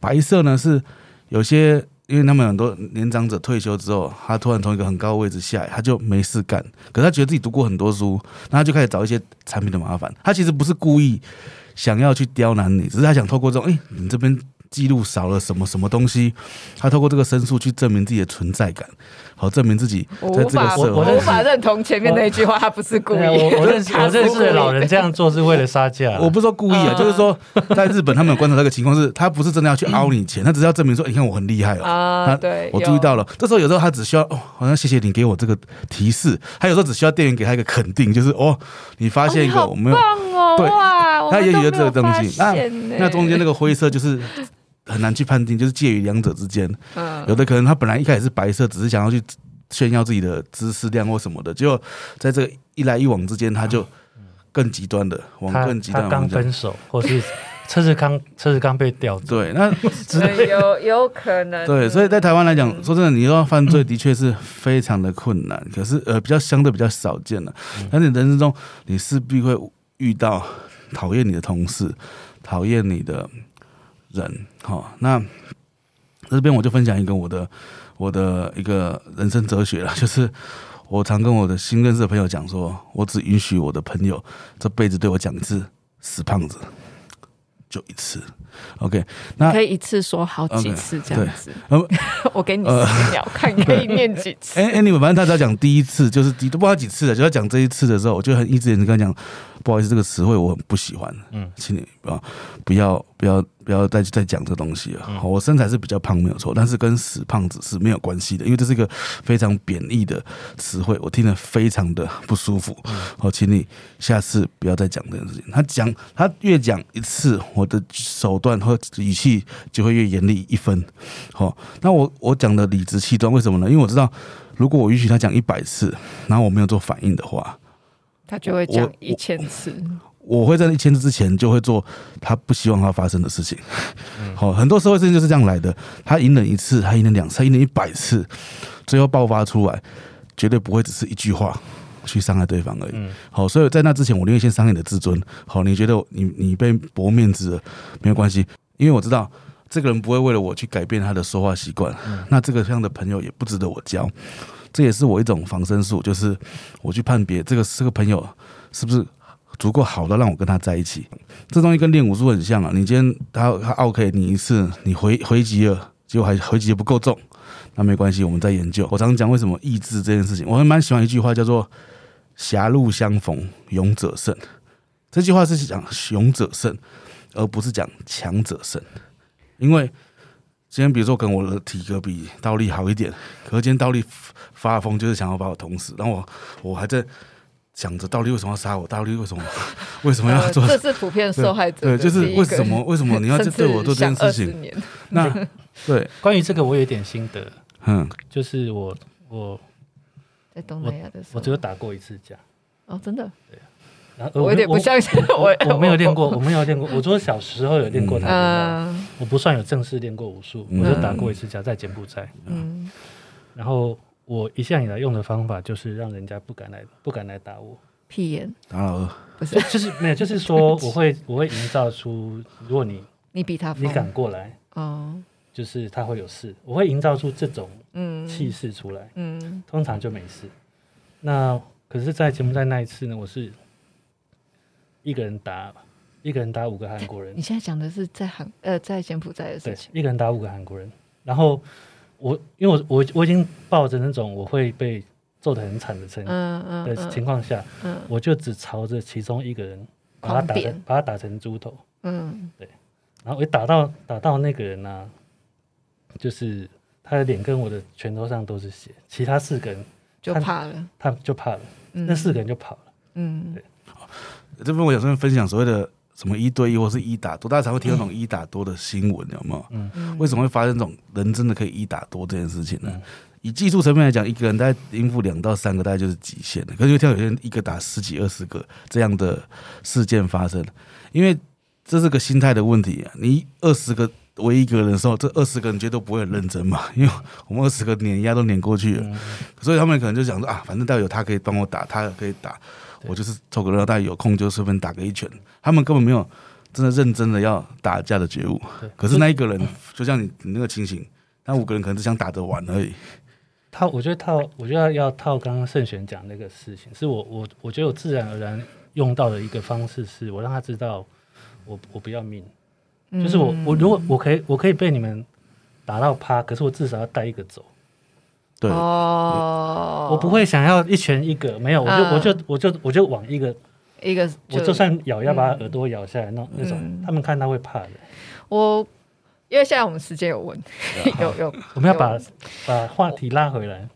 白色呢是有些，因为他们很多年长者退休之后，他突然从一个很高的位置下来，他就没事干，可是他觉得自己读过很多书，那他就开始找一些产品的麻烦。他其实不是故意想要去刁难你，只是他想透过这种，哎，你这边。记录少了什么什么东西，他透过这个申诉去证明自己的存在感，好证明自己在这个社会。我无法认同前面那一句话，他不是故意。我我认识 我认识的老人这样做是为了杀价。我不是说故意啊，就是说在日本他们有观察这个情况是，他不是真的要去凹你钱，他只是要证明说，你看我很厉害了啊。对，我注意到了。这时候有时候他只需要哦，好像谢谢你给我这个提示。他有时候只需要店员给他一个肯定，就是哦，你发现一个我没有对，他也许这个东西。那那中间那个灰色就是。很难去判定，就是介于两者之间。嗯，有的可能他本来一开始是白色，只是想要去炫耀自己的知识量或什么的，结果在这个一来一往之间，他就更极端的往更极端。他刚分手，或是车子刚车子刚被吊。对，那有有可能。对，所以在台湾来讲，说真的，你要犯罪的确是非常的困难，可是呃，比较相对比较少见了。但是人生中，你势必会遇到讨厌你的同事，讨厌你的。人好，那这边我就分享一个我的我的一个人生哲学了，就是我常跟我的新认识的朋友讲说，我只允许我的朋友这辈子对我讲一次“死胖子”，就一次。OK，那可以一次说好几次这样子。Okay, 我给你十秒，看你可以念几次。哎哎，你们反正他只要讲第一次，就是第都不知道几次了，就要讲这一次的时候，我就很一直跟他讲，不好意思，这个词汇我很不喜欢。嗯，请你啊，不要不要。不要再再讲这东西了。嗯、我身材是比较胖没有错，但是跟死胖子是没有关系的，因为这是一个非常贬义的词汇，我听了非常的不舒服。好、嗯，请你下次不要再讲这件事情。他讲，他越讲一次，我的手段和语气就会越严厉一分。好，那我我讲的理直气壮，为什么呢？因为我知道，如果我允许他讲一百次，然后我没有做反应的话，他就会讲一千次。我会在一千次之前就会做他不希望他发生的事情。好，很多社会事情就是这样来的。他隐忍一次，他隐忍两次，他隐忍一百次，最后爆发出来，绝对不会只是一句话去伤害对方而已。好，所以在那之前，我宁愿先伤害你的自尊。好，你觉得你你被驳面子了，没有关系，因为我知道这个人不会为了我去改变他的说话习惯。那这个这样的朋友也不值得我交。这也是我一种防身术，就是我去判别这个这个朋友是不是。足够好的让我跟他在一起。这东西跟练武术很像啊，你今天他他 OK 你一次，你回回击了，结果还回击的不够重，那没关系，我们再研究。我常常讲为什么意志这件事情，我还蛮喜欢一句话叫做“狭路相逢勇者胜”。这句话是讲勇者胜，而不是讲强者胜。因为今天比如说跟我的体格比倒立好一点，可是今天倒立发疯就是想要把我捅死，然后我我还在。想着到底为什么要杀我？到底为什么 为什么要做？呃、这是普遍受害者。对，就是为什么为什么 你要对我做这件事情？那 对，关于这个我有点心得。嗯，就是我我在东南亚的时候，我只有打过一次架。哦，真的？对。然后我有点不相信，我我，我没有练过，我没有练过。我说小时候有练过跆拳道，我不算有正式练过武术，我就打过一次架，在柬埔寨。嗯。然后。我一向以来用的方法就是让人家不敢来，不敢来打我。屁眼打老二不是，就是没有，就是说 我会我会营造出，如果你你比他你敢过来哦，就是他会有事。我会营造出这种嗯气势出来，嗯，通常就没事。那可是，在节目在那一次呢，我是一个人打一个人打五个韩国人。你现在讲的是在韩呃在柬埔寨的事情，一个人打五个韩国人，然后。我因为我我我已经抱着那种我会被揍得很惨的程的情况下，嗯。嗯、我就只朝着其中一个人把他打成把他打成猪头，嗯，对，然后我一打到打到那个人呢、啊，就是他的脸跟我的拳头上都是血，其他四个人就怕了，他就怕了，嗯、那四个人就跑了，嗯，对，这边我有时候分享所谓的。什么一对一或是一打多，大家才会听到那种一打多的新闻，有没有？嗯，为什么会发生这种人真的可以一打多这件事情呢？嗯、以技术层面来讲，一个人大概应付两到三个，大概就是极限的。可是，听到有些人一个打十几、二十个这样的事件发生，因为这是个心态的问题啊。你二十个为一个人的时候，这二十个人绝对不会很认真嘛，因为我们二十个碾压都碾过去了，嗯、所以他们可能就想说啊，反正倒有他可以帮我打，他可以打。我就是凑个热闹，大家有空就顺便打个一拳。他们根本没有真的认真的要打架的觉悟。可是那一个人，就像你你那个情形，那五个人可能只想打着玩而已。他，我觉得套，我觉得要套刚刚胜选讲那个事情，是我我我觉得我自然而然用到的一个方式，是我让他知道我我不要命，就是我我如果我可以我可以被你们打到趴，可是我至少要带一个走。对。哦，我不会想要一拳一个，没有，我就我就我就我就往一个一个，我就算咬要把耳朵咬下来，那那种他们看他会怕的。我因为现在我们时间有问 题，有有，我们要把把话题拉回来。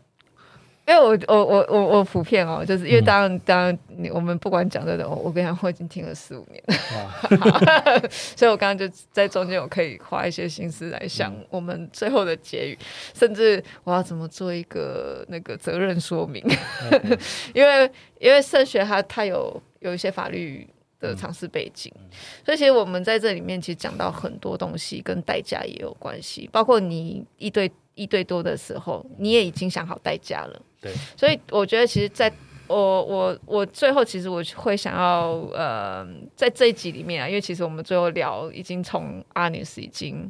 因为我我我我我普遍哦，就是因为当然当然你我们不管讲这种，我跟你讲我已经听了四五年，哇。所以我刚刚就在中间我可以花一些心思来想我们最后的结语，嗯、甚至我要怎么做一个那个责任说明，嗯、因为因为圣学它它有有一些法律的尝试背景，嗯、所以其实我们在这里面其实讲到很多东西跟代价也有关系，包括你一对一对多的时候，你也已经想好代价了。对，所以我觉得，其实在我我我最后，其实我会想要呃，在这一集里面啊，因为其实我们最后聊已经从阿尼斯已经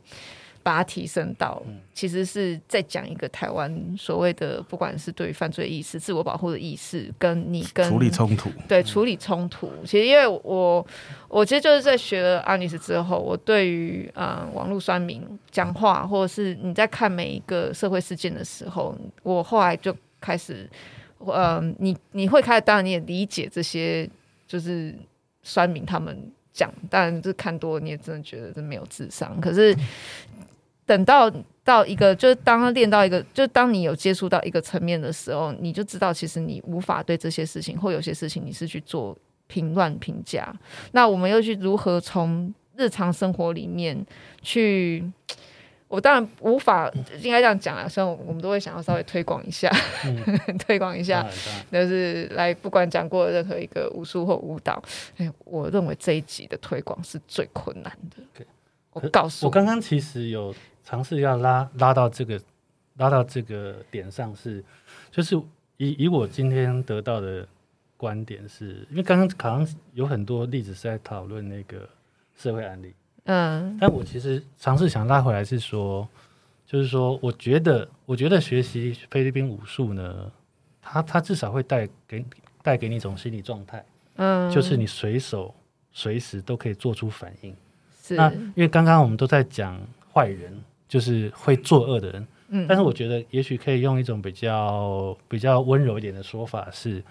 把它提升到，其实是在讲一个台湾所谓的不管是对于犯罪意识、自我保护的意识，跟你跟处理冲突，对处理冲突。其实因为我我其实就是在学了阿尼斯之后，我对于啊、呃、网络酸民讲话，或者是你在看每一个社会事件的时候，我后来就。开始，呃，你你会开始，当然你也理解这些，就是酸民他们讲，但是看多，你也真的觉得这没有智商。可是等到到一个，就是当他练到一个，就当你有接触到一个层面的时候，你就知道，其实你无法对这些事情或有些事情，你是去做评论评价。那我们又去如何从日常生活里面去？我当然无法应该这样讲啊，所以我们都会想要稍微推广一下，嗯、推广一下，就是来不管讲过任何一个武术或舞蹈，哎，我认为这一集的推广是最困难的。我告诉你，我刚刚其实有尝试要拉拉到这个拉到这个点上是，是就是以以我今天得到的观点是，是因为刚刚好像有很多例子是在讨论那个社会案例。嗯，但我其实尝试想拉回来是说，就是说，我觉得，我觉得学习菲律宾武术呢，它它至少会带给带给你一种心理状态，嗯，就是你随手随时都可以做出反应。是那因为刚刚我们都在讲坏人，就是会作恶的人。嗯，但是我觉得也许可以用一种比较比较温柔一点的说法是，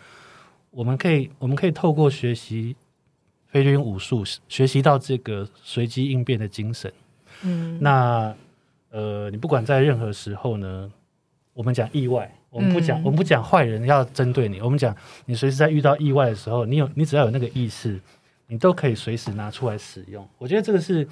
我们可以我们可以透过学习菲律宾武术，学习到这个随机应变的精神。嗯，那呃，你不管在任何时候呢，我们讲意外，我们不讲、嗯、我们不讲坏人要针对你，我们讲你随时在遇到意外的时候，你有你只要有那个意识，你都可以随时拿出来使用。我觉得这个是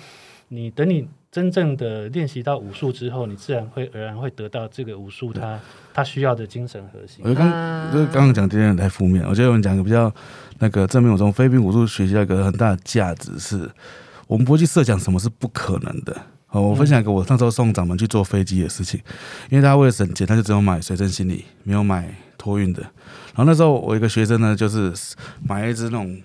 你等你。真正的练习到武术之后，你自然会而然会得到这个武术它它需要的精神核心。我刚就是刚刚讲这点太负面，我觉得我们讲个比较那个正面。我从菲律宾武术学习到一个很大的价值是，我们不会去设想什么是不可能的。好，我分享一个我那时候送掌门去坐飞机的事情，因为他为了省钱，他就只有买随身行李，没有买托运的。然后那时候我一个学生呢，就是买了一支那种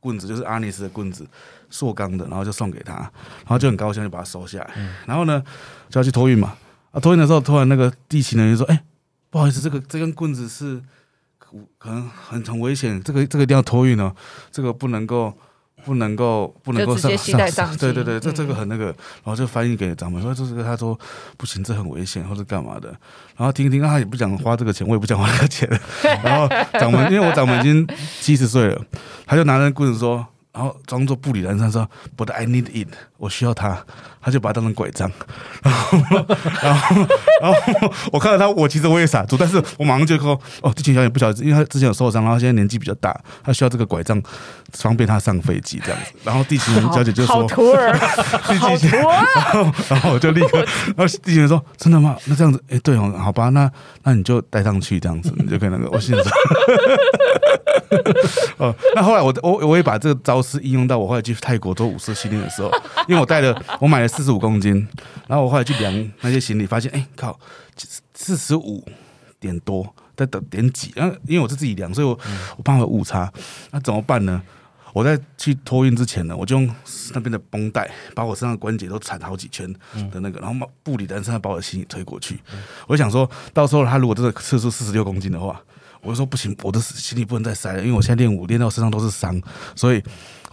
棍子，就是阿尼斯的棍子。塑钢的，然后就送给他，然后就很高兴，就把它收下来。嗯、然后呢，就要去托运嘛。啊，托运的时候，突然那个地勤人员说：“哎、欸，不好意思，这个这根棍子是可能很很危险，这个这个一定要托运哦，这个不能够不能够不能够上上，上。对对对，这这个很那个。然后就翻译给掌门说：这个他说不行，这很危险，或者干嘛的。然后听一听，他也不想花这个钱，我也不想花这个钱。然后掌门，因为我掌门已经七十岁了，他就拿着棍子说。”然后装作不理人声说：“But I need it，我需要它。”他就把它当成拐杖。然后，然后，然后我看到他，我其实我也傻住，但是我马上就说：“哦，地勤小姐不晓得，因为他之前有受伤，然后现在年纪比较大，他需要这个拐杖方便他上飞机这样子。”然后地勤小姐就说：“好徒儿，好徒儿。”然后我就立刻，然后地勤人说：“真的吗？那这样子，哎，对哦，好吧，那那你就带上去这样子，你就可以那个。”我心想说。哦，那后来我我我也把这个招式应用到我后来去泰国做武术训练的时候，因为我带了我买了四十五公斤，然后我后来去量那些行李，发现哎靠，四十五点多，在等点几，因为我是自己量，所以我我怕有误差，那怎么办呢？我在去托运之前呢，我就用那边的绷带把我身上的关节都缠好几圈的那个，然后不理人声把我的行李推过去，我想说到时候他如果真的测出四十六公斤的话。我就说不行，我的行李不能再塞了，因为我现在练舞练到身上都是伤，所以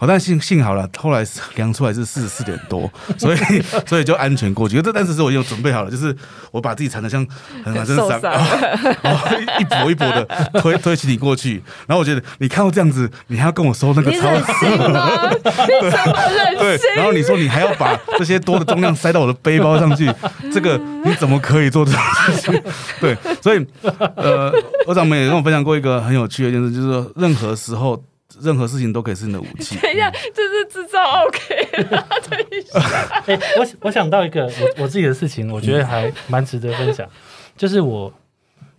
好，但幸幸好了，后来量出来是四十四点多，所以 所以就安全过去。这但是我有准备好了，就是我把自己缠的像很很伤，然后一跛一跛的推推起你过去。然后我觉得你看到这样子，你还要跟我收那个超？你忍心吗？你怎么忍心？对，然后你说你还要把这些多的重量塞到我的背包上去，这个你怎么可以做这种事情？对，所以呃，我掌门也跟我分享过一个很有趣的一件事，就是说任何时候。任何事情都可以是你的武器。等一下，这是制造 OK 了。等一下，哎，我我想到一个我我自己的事情，我觉得还蛮值得分享。就是我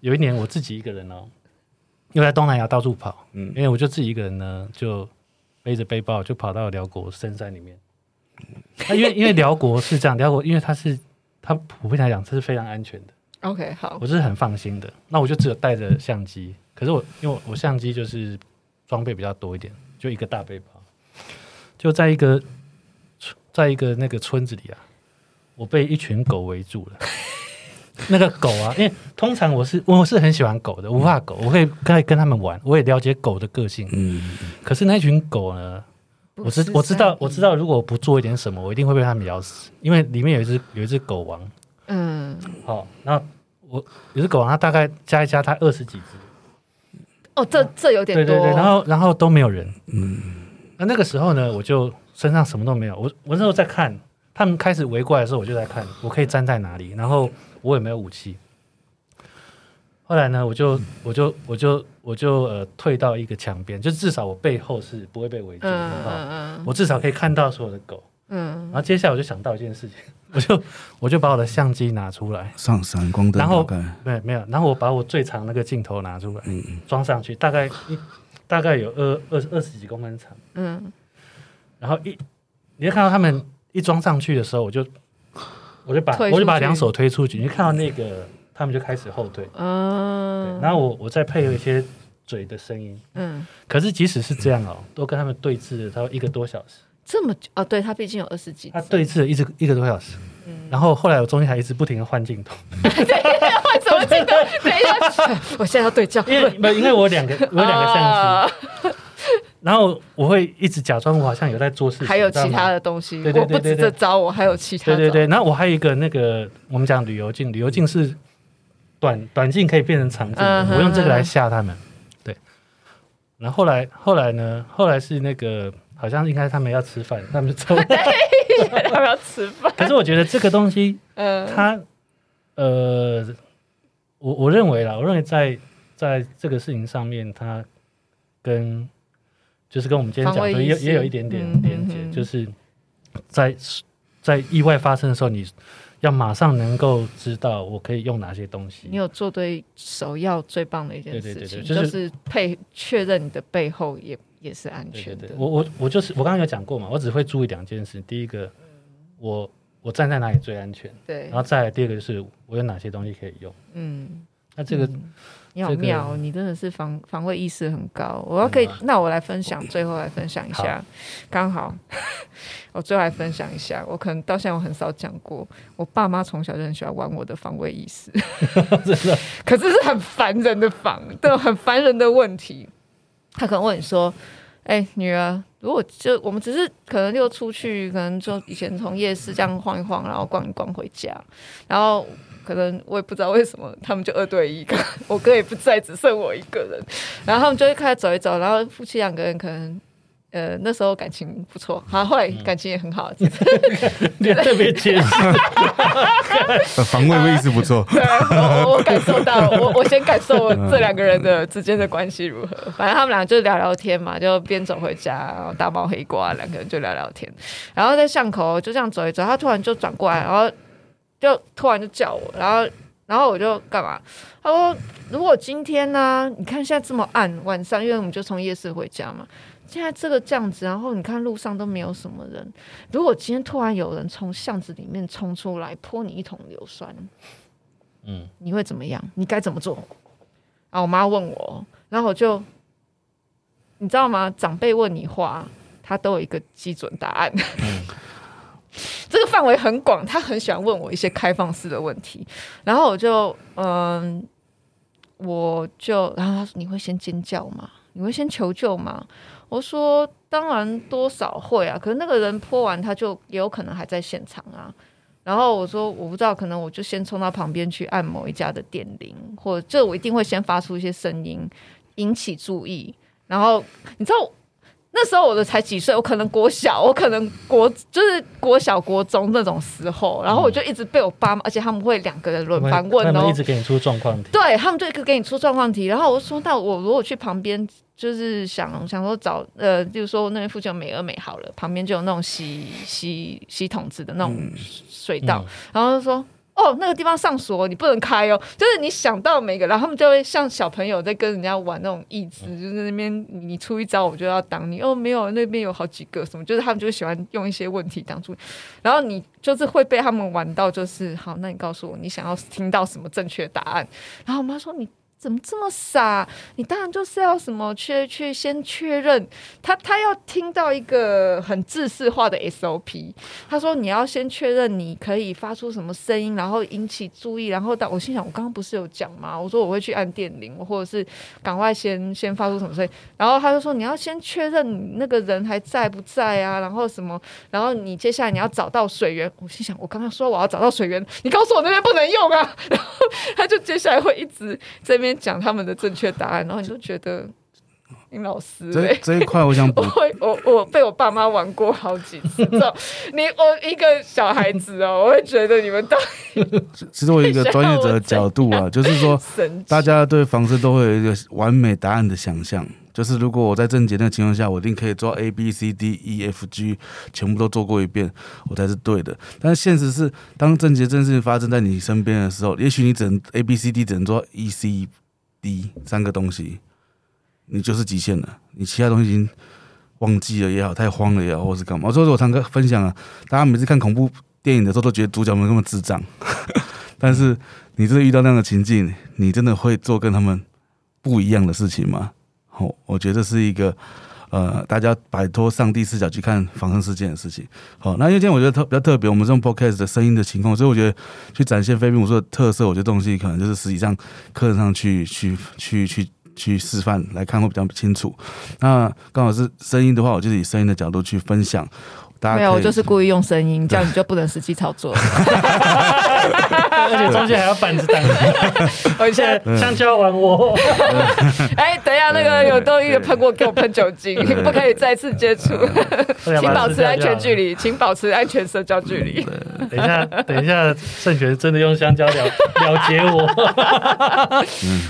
有一年我自己一个人哦，因为在东南亚到处跑，嗯，因为我就自己一个人呢，就背着背包就跑到辽国深山里面。那 因为因为辽国是这样，辽国因为它是它普遍来讲这是非常安全的。OK，好，我是很放心的。那我就只有带着相机，可是我因为我相机就是。装备比较多一点，就一个大背包，就在一个在一个那个村子里啊，我被一群狗围住了。那个狗啊，因为通常我是我是很喜欢狗的，我怕狗，我会跟跟他们玩，我也了解狗的个性。嗯，可是那群狗呢，我知我知道我知道，如果不做一点什么，我一定会被他们咬死，因为里面有一只有一只狗王。嗯，好，那我有只狗王，它大概加一加，它二十几只。哦，这这有点多。对对对，然后然后都没有人。嗯，那那个时候呢，我就身上什么都没有。我我那时候在看他们开始围过来的时候，我就在看我可以站在哪里，然后我也没有武器。后来呢，我就我就我就我就呃退到一个墙边，就至少我背后是不会被围住的。嗯嗯嗯。我至少可以看到所有的狗。嗯。然后接下来我就想到一件事情。我就我就把我的相机拿出来，上闪光灯，然后没有没有，然后我把我最长那个镜头拿出来，嗯嗯，装上去，大概一大概有二二二十几公分长，嗯，然后一你就看到他们一装上去的时候，我就我就把我就把两手推出去，你就看到那个他们就开始后退，嗯，然后我我再配合一些嘴的声音，嗯，可是即使是这样哦，都跟他们对峙了，差不多一个多小时。这么久啊？对，他毕竟有二十几。他对峙了一直一个多小时，嗯，然后后来我中间还一直不停的换镜头。对，换什么镜头？等一下，我现在要对焦。因为没有，因为我两个 我有两个相机，然后我会一直假装我好像有在做事情，还有其他的东西，对对对对这招，我还有其他。对对对，然后我还有一个那个我们讲旅游镜，旅游镜是短短镜可以变成长镜，我用这个来吓他们。对，然后后来后来呢？后来是那个好像应该他们要吃饭，他们就 抽，他们要吃饭。可是我觉得这个东西，嗯，它呃，我我认为啦，我认为在在这个事情上面，它跟就是跟我们今天讲的也也有一点点连接，嗯，就是在在意外发生的时候，你要马上能够知道我可以用哪些东西。你有做对首要最棒的一件事情，就是配确认你的背后也也是安全的。对对对，我我我就是我刚刚有讲过嘛，我只会注意两件事。第一个，我我站在哪里最安全？对。然后再来第二个就是我有哪些东西可以用？嗯。那这个。嗯你好妙，你真的是防防卫意识很高。我要可以，嗯啊、那我来分享，最后来分享一下。刚好，我最后来分享一下。我可能到现在我很少讲过，我爸妈从小就很喜欢玩我的防卫意识，真的。可是是很烦人的防，对，很烦人的问题。他可能问你说：“哎、女儿，如果就我们只是可能就出去，可能就以前从夜市这样晃一晃，然后逛一逛回家，然后。”可能我也不知道为什么，他们就二对一个，我哥也不在，只剩我一个人。然后他们就会开始走一走，然后夫妻两个人可能，呃，那时候感情不错，好，后来感情也很好。嗯、你特别解释，防卫意识不错。对，我我感受到，我我先感受这两个人的之间的关系如何。反正他们俩就聊聊天嘛，就边走回家，然后大包黑瓜，两个人就聊聊天。然后在巷口就这样走一走，他突然就转过来，然后。就突然就叫我，然后，然后我就干嘛？他说：“如果今天呢、啊？你看现在这么暗，晚上，因为我们就从夜市回家嘛。现在这个这样子，然后你看路上都没有什么人。如果今天突然有人从巷子里面冲出来泼你一桶硫酸，嗯，你会怎么样？你该怎么做？”然后我妈问我，然后我就，你知道吗？长辈问你话，他都有一个基准答案。嗯 这个范围很广，他很喜欢问我一些开放式的问题，然后我就嗯，我就然后他说，你会先尖叫吗？你会先求救吗？我说当然多少会啊，可是那个人泼完他就也有可能还在现场啊。然后我说我不知道，可能我就先冲到旁边去按某一家的电铃，或者这我一定会先发出一些声音引起注意。然后你知道。那时候我的才几岁，我可能国小，我可能国就是国小国中那种时候，然后我就一直被我爸妈，而且他们会两个人轮番问哦，他们一直给你出状况题，对他们就一个给你出状况题，然后我就说，那我如果去旁边，就是想想说找呃，就是说那边附近有美而美好了，旁边就有那种洗洗洗桶子的那种水道，嗯、然后就说。哦，那个地方上锁，你不能开哦。就是你想到每个，然后他们就会像小朋友在跟人家玩那种益智，就是那边你出一招，我就要挡你。哦，没有，那边有好几个什么，就是他们就喜欢用一些问题挡住，然后你就是会被他们玩到，就是好，那你告诉我你想要听到什么正确答案。然后我妈说你。怎么这么傻？你当然就是要什么去去先确认他，他要听到一个很制式化的 SOP。他说你要先确认你可以发出什么声音，然后引起注意，然后到我心想，我刚刚不是有讲吗？我说我会去按电铃，或者是赶快先先发出什么声音。然后他就说你要先确认那个人还在不在啊？然后什么？然后你接下来你要找到水源。我心想，我刚刚说我要找到水源，你告诉我那边不能用啊？然后他就接下来会一直这边。讲他们的正确答案，然后你就觉得林老师这这一块，我想不会我我被我爸妈玩过好几次，你我一个小孩子哦，我会觉得你们到底。其实我有一个专业者的角度啊，就是说，大家对房子都会有一个完美答案的想象，就是如果我在正解那个情况下，我一定可以做 A B C D E F G，全部都做过一遍，我才是对的。但是现实是，当正解这件事情发生在你身边的时候，也许你只能 A B C D 只能做 E C D 三个东西，你就是极限了。你其他东西已经忘记了也好，太慌了也好，或是干嘛？所以我常跟分享啊，大家每次看恐怖电影的时候，都觉得主角们那么智障，但是你真的遇到那样的情境，你真的会做跟他们不一样的事情吗？好，我觉得是一个。呃，大家摆脱上帝视角去看房生事件的事情。好，那因为今天我觉得特比较特别，我们这种 podcast 的声音的情况，所以我觉得去展现飞兵武术的特色，我觉得东西可能就是实际上课程上去去去去去示范来看会比较清楚。那刚好是声音的话，我就是以声音的角度去分享。没有，我就是故意用声音，这样你就不能实际操作。而且中间还要板子挡。我现在香蕉玩我。哎、欸，等一下，那个有东西喷过，给我喷酒精，不可以再次接触。请保持安全距离，请保持安全社交距离。等一下，等一下，圣权真的用香蕉了了结我。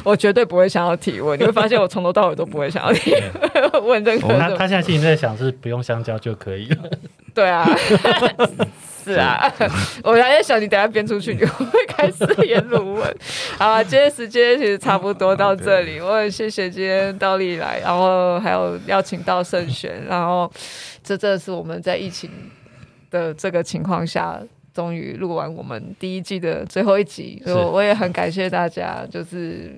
我绝对不会想要提问，你会发现我从头到尾都不会想要提问任何。他他现在心里在想是不用香蕉就可以了。对啊，是啊，我还在想你等下编出去，你会开始演鲁文？好，今天时间其实差不多到这里，我很谢谢今天到丽来，然后还有邀请到圣璇，然后这这是我们在疫情的这个情况下，终于录完我们第一季的最后一集，所以我也很感谢大家，就是。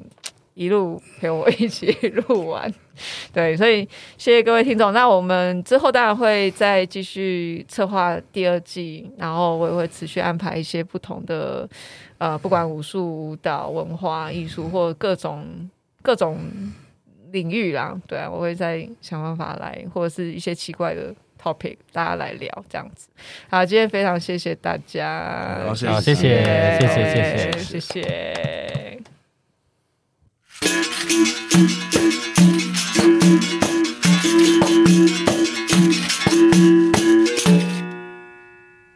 一路陪我一起录完，对所以谢谢各位听众。那我们之后当然会再继续策划第二季然后我也会持续安排一些不同的呃不管武术舞蹈文化艺术或各种各种领域啦对啊我会再想办法来或者是一些奇怪的 topic 大家来聊这样子。好今天非常谢谢大家好谢谢谢谢。